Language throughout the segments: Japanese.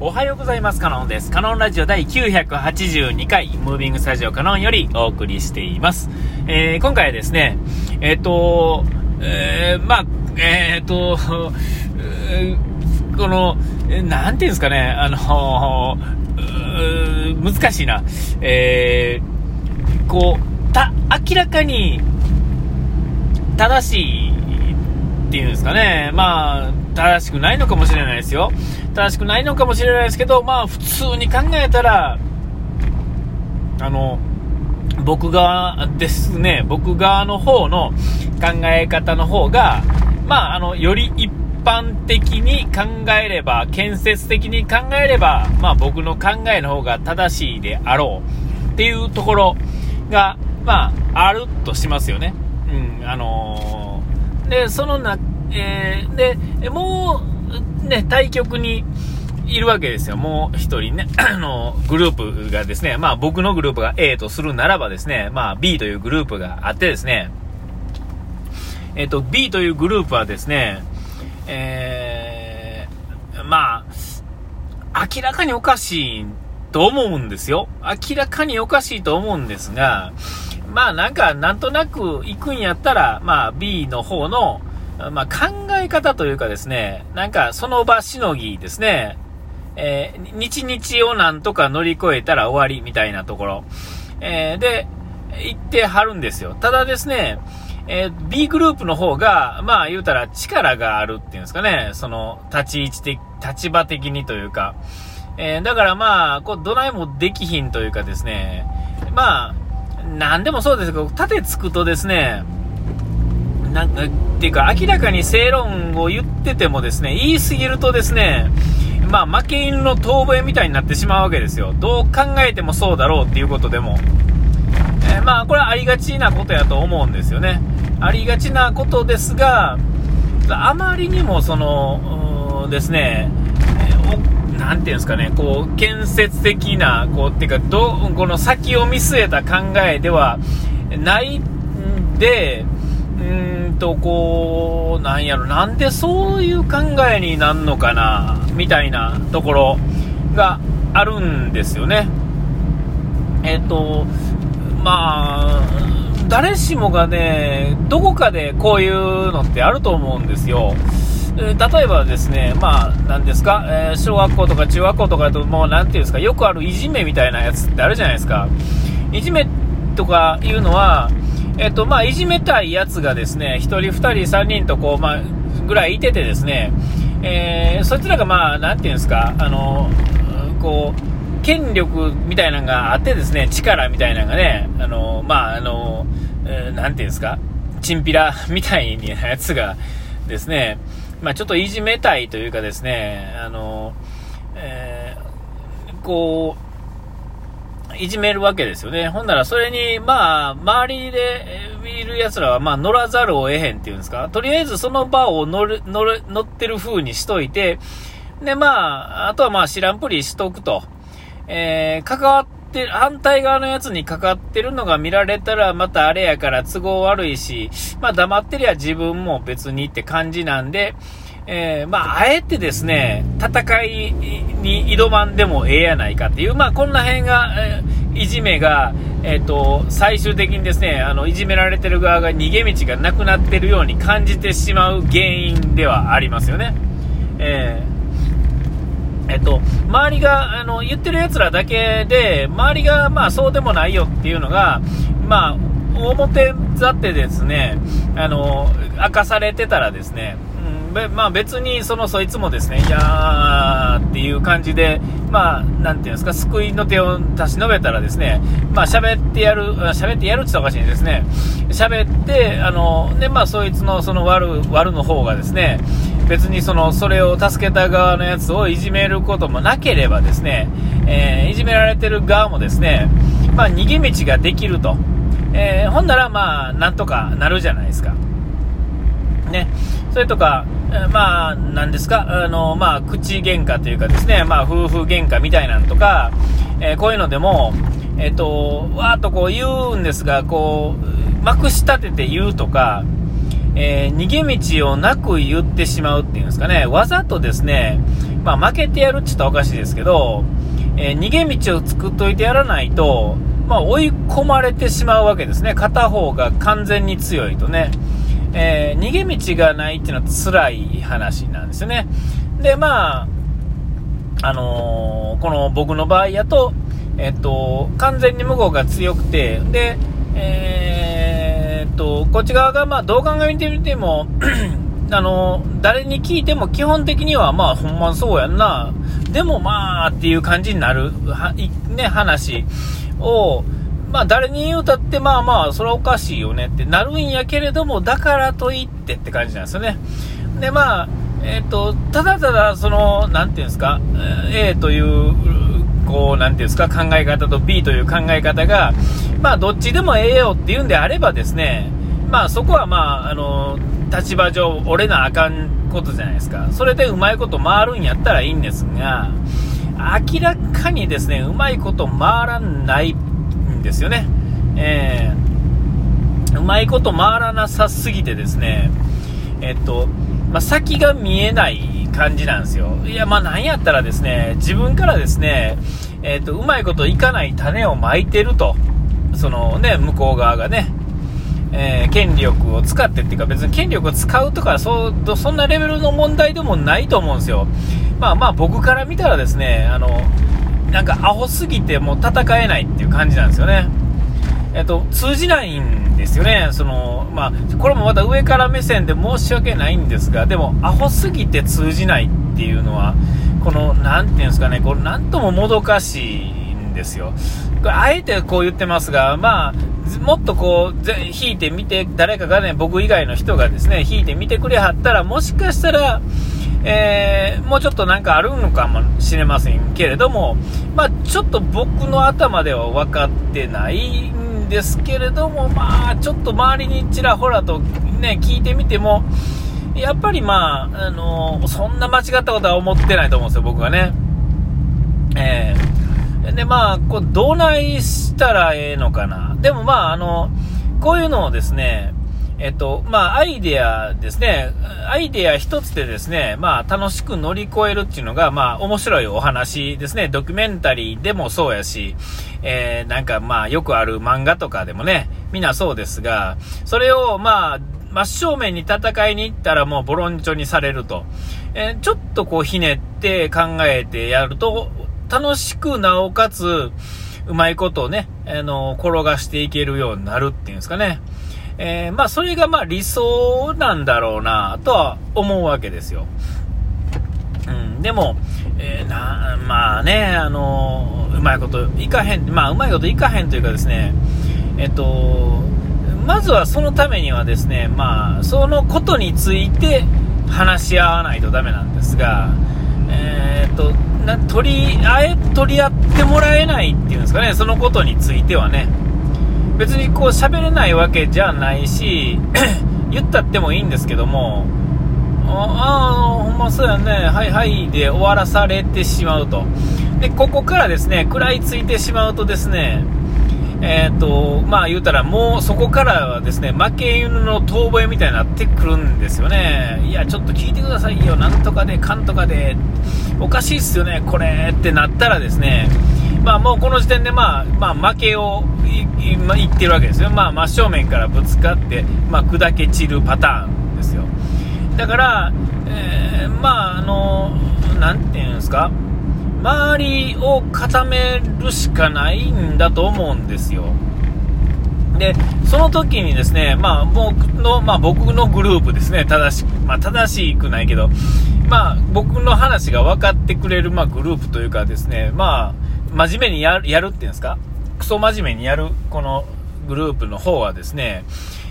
おはようございます。カノンです。カノンラジオ第982回、ムービングスタジオカノンよりお送りしています。えー、今回はですね、えっ、ー、と、えー、まあ、えっ、と、この、なんていうんですかね、あの、難しいな。え、こう、た、明らかに正しいっていうんですかね。まあ、正しくないのかもしれないですよ。正しくないのかもしれないですけど、まあ普通に考えたら、あの、僕側ですね、僕側の方の考え方の方が、まあ、あの、より一般的に考えれば、建設的に考えれば、まあ僕の考えの方が正しいであろうっていうところが、まあ、あるとしますよね。うん、あのー、で、そのな、えー、で、もう、ね、対局にいるわけですよ。もう一人ね、あの、グループがですね、まあ僕のグループが A とするならばですね、まあ B というグループがあってですね、えっ、と、B というグループはですね、えー、まあ、明らかにおかしいと思うんですよ。明らかにおかしいと思うんですが、まあなんか、なんとなく行くんやったら、まあ B の方の、まあ、考え方というかですね、なんかその場しのぎですね、えー、日々をなんとか乗り越えたら終わりみたいなところ、えー、で、行ってはるんですよ。ただですね、えー、B グループの方が、まあ言うたら力があるっていうんですかね、その立ち位置的、立場的にというか、えー、だからまあ、こう、どないもできひんというかですね、まあ、なんでもそうですけど、盾つくとですね、なん、っていうか、明らかに正論を言っててもですね、言い過ぎるとですね、まあ、負け犬の遠吠えみたいになってしまうわけですよ。どう考えてもそうだろうっていうことでも。えー、まあ、これはありがちなことやと思うんですよね。ありがちなことですが、あまりにもその、ですね、なんていうんですかね、こう、建設的な、こう、っていうか、ど、この先を見据えた考えではないんで、うんと、こう、なんやろ、なんでそういう考えになるのかな、みたいなところがあるんですよね。えっ、と、まあ、誰しもがね、どこかでこういうのってあると思うんですよ。例えばですね、まあ、なんですか、えー、小学校とか中学校とかだと、もう、なていうんですか、よくあるいじめみたいなやつってあるじゃないですか。いじめとかいうのは、えっと、まあ、いじめたいやつがですね、1人、2人、3人とこう、まあ、ぐらいいててですね、えー、そいつらがまあ、なんていうんですか、あの、こう、権力みたいなのがあってですね、力みたいなのがね、あの、まあ、あの、えー、なんていうんですか、チンピラみたいなやつがですね、まあ、ちょっといじめたいというかですね、あの、えー、こう、いじめるわけですよね。ほんなら、それに、まあ、周りでいる奴らは、まあ、乗らざるを得へんっていうんですか。とりあえずその場を乗る、乗る、乗ってる風にしといて、で、まあ、あとはまあ、知らんぷりしとくと。えー、関わってる反対側のやつにかかってるのが見られたら、またあれやから都合悪いし、まあ、黙ってりゃ自分も別にって感じなんで、えー、まあ、あえてですね、戦いに挑まんでもええやないかっていう、まあ、こんな辺が、えー、いじめが、えっ、ー、と、最終的にですね、あの、いじめられてる側が逃げ道がなくなってるように感じてしまう原因ではありますよね。えー、えっと、周りが、あの、言ってる奴らだけで、周りが、まあ、そうでもないよっていうのが、まあ、表立ってですね、あの、明かされてたらですね、まあ、別にそのそいつもですね、いやーっていう感じで、まあ、なんていうんですか、救いの手を差し伸べたらですね、まあ、喋ってやる、喋ってやるって言ったらおかしいんですね。喋って、あの、で、まあ、そいつのその悪、悪の方がですね、別にその、それを助けた側のやつをいじめることもなければですね、えー、いじめられてる側もですね、まあ、逃げ道ができると。えー、ほんなら、まあ、なんとかなるじゃないですか。ね。それとか、まあ、なんですか、あの、まあ、口喧嘩というかですね、まあ、夫婦喧嘩みたいなんとか、えー、こういうのでも、えっ、ー、と、わーっとこう言うんですが、こう、まくし立てて言うとか、えー、逃げ道をなく言ってしまうっていうんですかね、わざとですね、まあ、負けてやるって言ったらおかしいですけど、え、逃げ道を作っといてやらないと、まあ、追い込まれてしまうわけですね。片方が完全に強いとね。えー、逃げ道がないっていうのは辛い話なんですよね。で、まあ、あのー、この僕の場合やと、えっと、完全に向こうが強くて、で、えー、っと、こっち側が、まあ、どう考えてみても あの、誰に聞いても基本的には、まあ、ほんまそうやんな。でも、まあ、っていう感じになる、は、ね、話を、まあ、誰に言うたって、まあまあ、それはおかしいよねってなるんやけれども、だからといってって感じなんですよね。で、まあ、えっ、ー、と、ただただ、その、なんていうんですか、A という、こう、なんていうんですか、考え方と B という考え方が、まあ、どっちでもええよっていうんであればですね、まあ、そこはまあ、あの、立場上、折れなあかんことじゃないですか。それでうまいこと回るんやったらいいんですが、明らかにですね、うまいこと回らないですよね。えー、うまいこと回らなさすぎてですね、えっと、まあ、先が見えない感じなんですよ。いや、まあ、なんやったらですね、自分からですね、えっと、うまいこといかない種をまいてると、そのね、向こう側がね、えー、権力を使ってっていうか別に権力を使うとかそうそんなレベルの問題でもないと思うんですよ。まあまあ僕から見たらですね、あの、なんかアホすぎてもう戦えないっていう感じなんですよね。えっと、通じないんですよね。その、まあ、これもまた上から目線で申し訳ないんですが、でも、アホすぎて通じないっていうのは、この、なんていうんですかね、これ、なんとももどかしいんですよ。これ、あえてこう言ってますが、まあ、もっとこう、引いてみて、誰かがね、僕以外の人がですね、引いてみてくれはったら、もしかしたら、えー、もうちょっとなんかあるのかもしれませんけれども、まあ、ちょっと僕の頭では分かってないんですけれども、まあ、ちょっと周りにちらほらとね、聞いてみても、やっぱりまあ、あのー、そんな間違ったことは思ってないと思うんですよ、僕はね。えー、で、まあ、こう、どないしたらええのかな。でもまあ、あの、こういうのをですね、えっと、まあ、アイデアですね。アイデア一つでですね、まあ、楽しく乗り越えるっていうのが、まあ、面白いお話ですね。ドキュメンタリーでもそうやし、えー、なんかまあ、よくある漫画とかでもね、みんなそうですが、それをまあ、真正面に戦いに行ったらもうボロンチョにされると。えー、ちょっとこうひねって考えてやると、楽しくなおかつ、うまいことをね、あの、転がしていけるようになるっていうんですかね。えー、まあ、それがまあ理想なんだろうな、とは思うわけですよ。うん、でも、えー、な、まあね、あの、うまいこといかへん、まあ、うまいこといかへんというかですね、えっと、まずはそのためにはですね、まあ、そのことについて話し合わないとダメなんですが、えー、っと、な取り、あえ、取り合ってもらえないっていうんですかね、そのことについてはね。別にこう喋れないわけじゃないし、言ったってもいいんですけども、ああ、ほんまそうやね、はいはいで終わらされてしまうと。で、ここからですね、食らいついてしまうとですね、えっ、ー、と、まあ言うたらもうそこからはですね、負け犬の遠吠えみたいになってくるんですよね。いや、ちょっと聞いてくださいよ、なんとかで、かんとかで、おかしいっすよね、これってなったらですね、まあもうこの時点でまあ、まあ負けを今言ってるわけですよ。まあ真正面からぶつかって、まあ砕け散るパターンですよ。だから、えー、まああの、なんていうんですか、周りを固めるしかないんだと思うんですよ。で、その時にですね、まあ僕の、まあ僕のグループですね、正しく、まあ正しくないけど、まあ僕の話が分かってくれる、まあグループというかですね、まあ真面目にやる、やるっていうんですか、クソ真面目にやる、このグループの方はですね、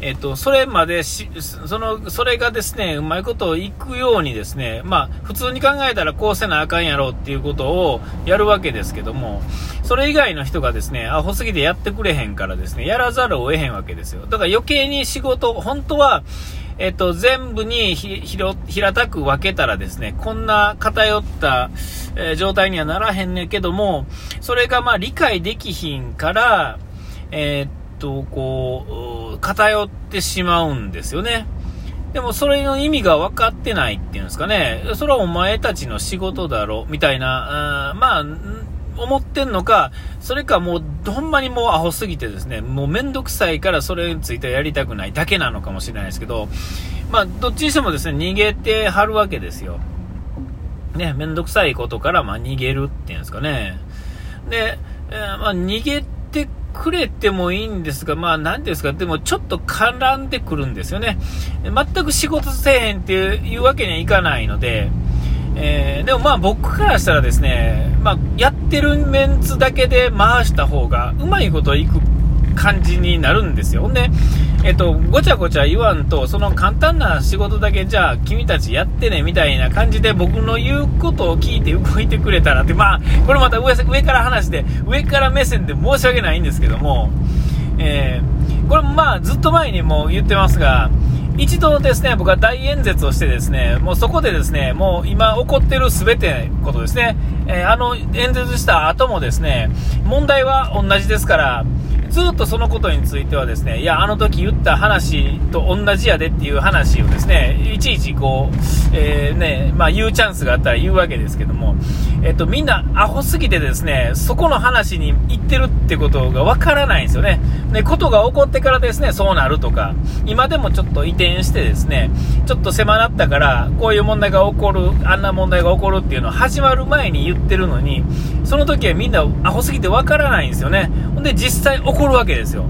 えっと、それまでし、その、それがですね、うまいことをいくようにですね、まあ、普通に考えたらこうせなあかんやろっていうことをやるわけですけども、それ以外の人がですね、アホすぎてやってくれへんからですね、やらざるを得へんわけですよ。だから余計に仕事、本当は、えっと、全部にひ、ひろ、平たく分けたらですね、こんな偏った、えー、状態にはならへんねんけども、それがまあ理解できひんから、えー、っと、こう、偏ってしまうんですよね。でもそれの意味が分かってないっていうんですかね。それはお前たちの仕事だろ、みたいな、あまあ、思ってんのか、それかもう、ほんまにもうアホすぎてですね、もうめんどくさいからそれについてやりたくないだけなのかもしれないですけど、まあ、どっちにしてもですね、逃げてはるわけですよ。ね、めんどくさいことから、まあ、逃げるっていうんですかね。で、えー、まあ、逃げてくれてもいいんですが、まあ、なんですか、でもちょっと絡んでくるんですよね。全く仕事せえへんっていうわけにはいかないので、えー、でもまあ僕からしたらですね、まあ、やってるメンツだけで回した方がうまいこといく感じになるんですよ。ほんで、えっと、ごちゃごちゃ言わんと、その簡単な仕事だけじゃあ君たちやってねみたいな感じで僕の言うことを聞いて動いてくれたらって、まあ、これまた上上から話して、上から目線で申し訳ないんですけども、えー、これまあずっと前にも言ってますが、一度ですね、僕は大演説をしてですね、もうそこでですね、もう今起こってる全てことですね、えー、あの演説した後もですね、問題は同じですから、ずっとそのことについてはですね、いや、あの時言った話と同じやでっていう話をですね、いちいちこう、えー、ね、まあ言うチャンスがあったら言うわけですけども、えっと、みんなアホすぎてですね、そこの話に行ってるってことがわからないんですよね。で、ことが起こってからですね、そうなるとか、今でもちょっと移転してですね、ちょっと狭なったから、こういう問題が起こる、あんな問題が起こるっていうのを始まる前に言ってるのに、その時はみんなアホすぎてわからないんですよね。で、実際起こるわけですよ。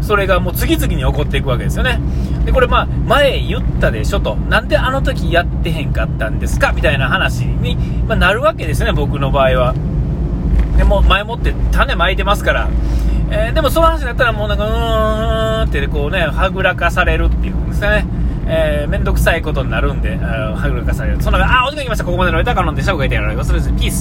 それがもう次々に起こっていくわけですよね。で、これまあ、前言ったでしょと。なんであの時やってへんかったんですか？みたいな話に、ま、なるわけですよね、僕の場合は。でも、前もって種まいてますから。えー、でもその話になったらもうなんか、うーんってこうね、はぐらかされるっていうんですかね。えー、めんどくさいことになるんで、はぐらかされる。そんな、あ、お時間来ました。ここまでの歌カノンでした。ご回転ありがとうございます。ピース。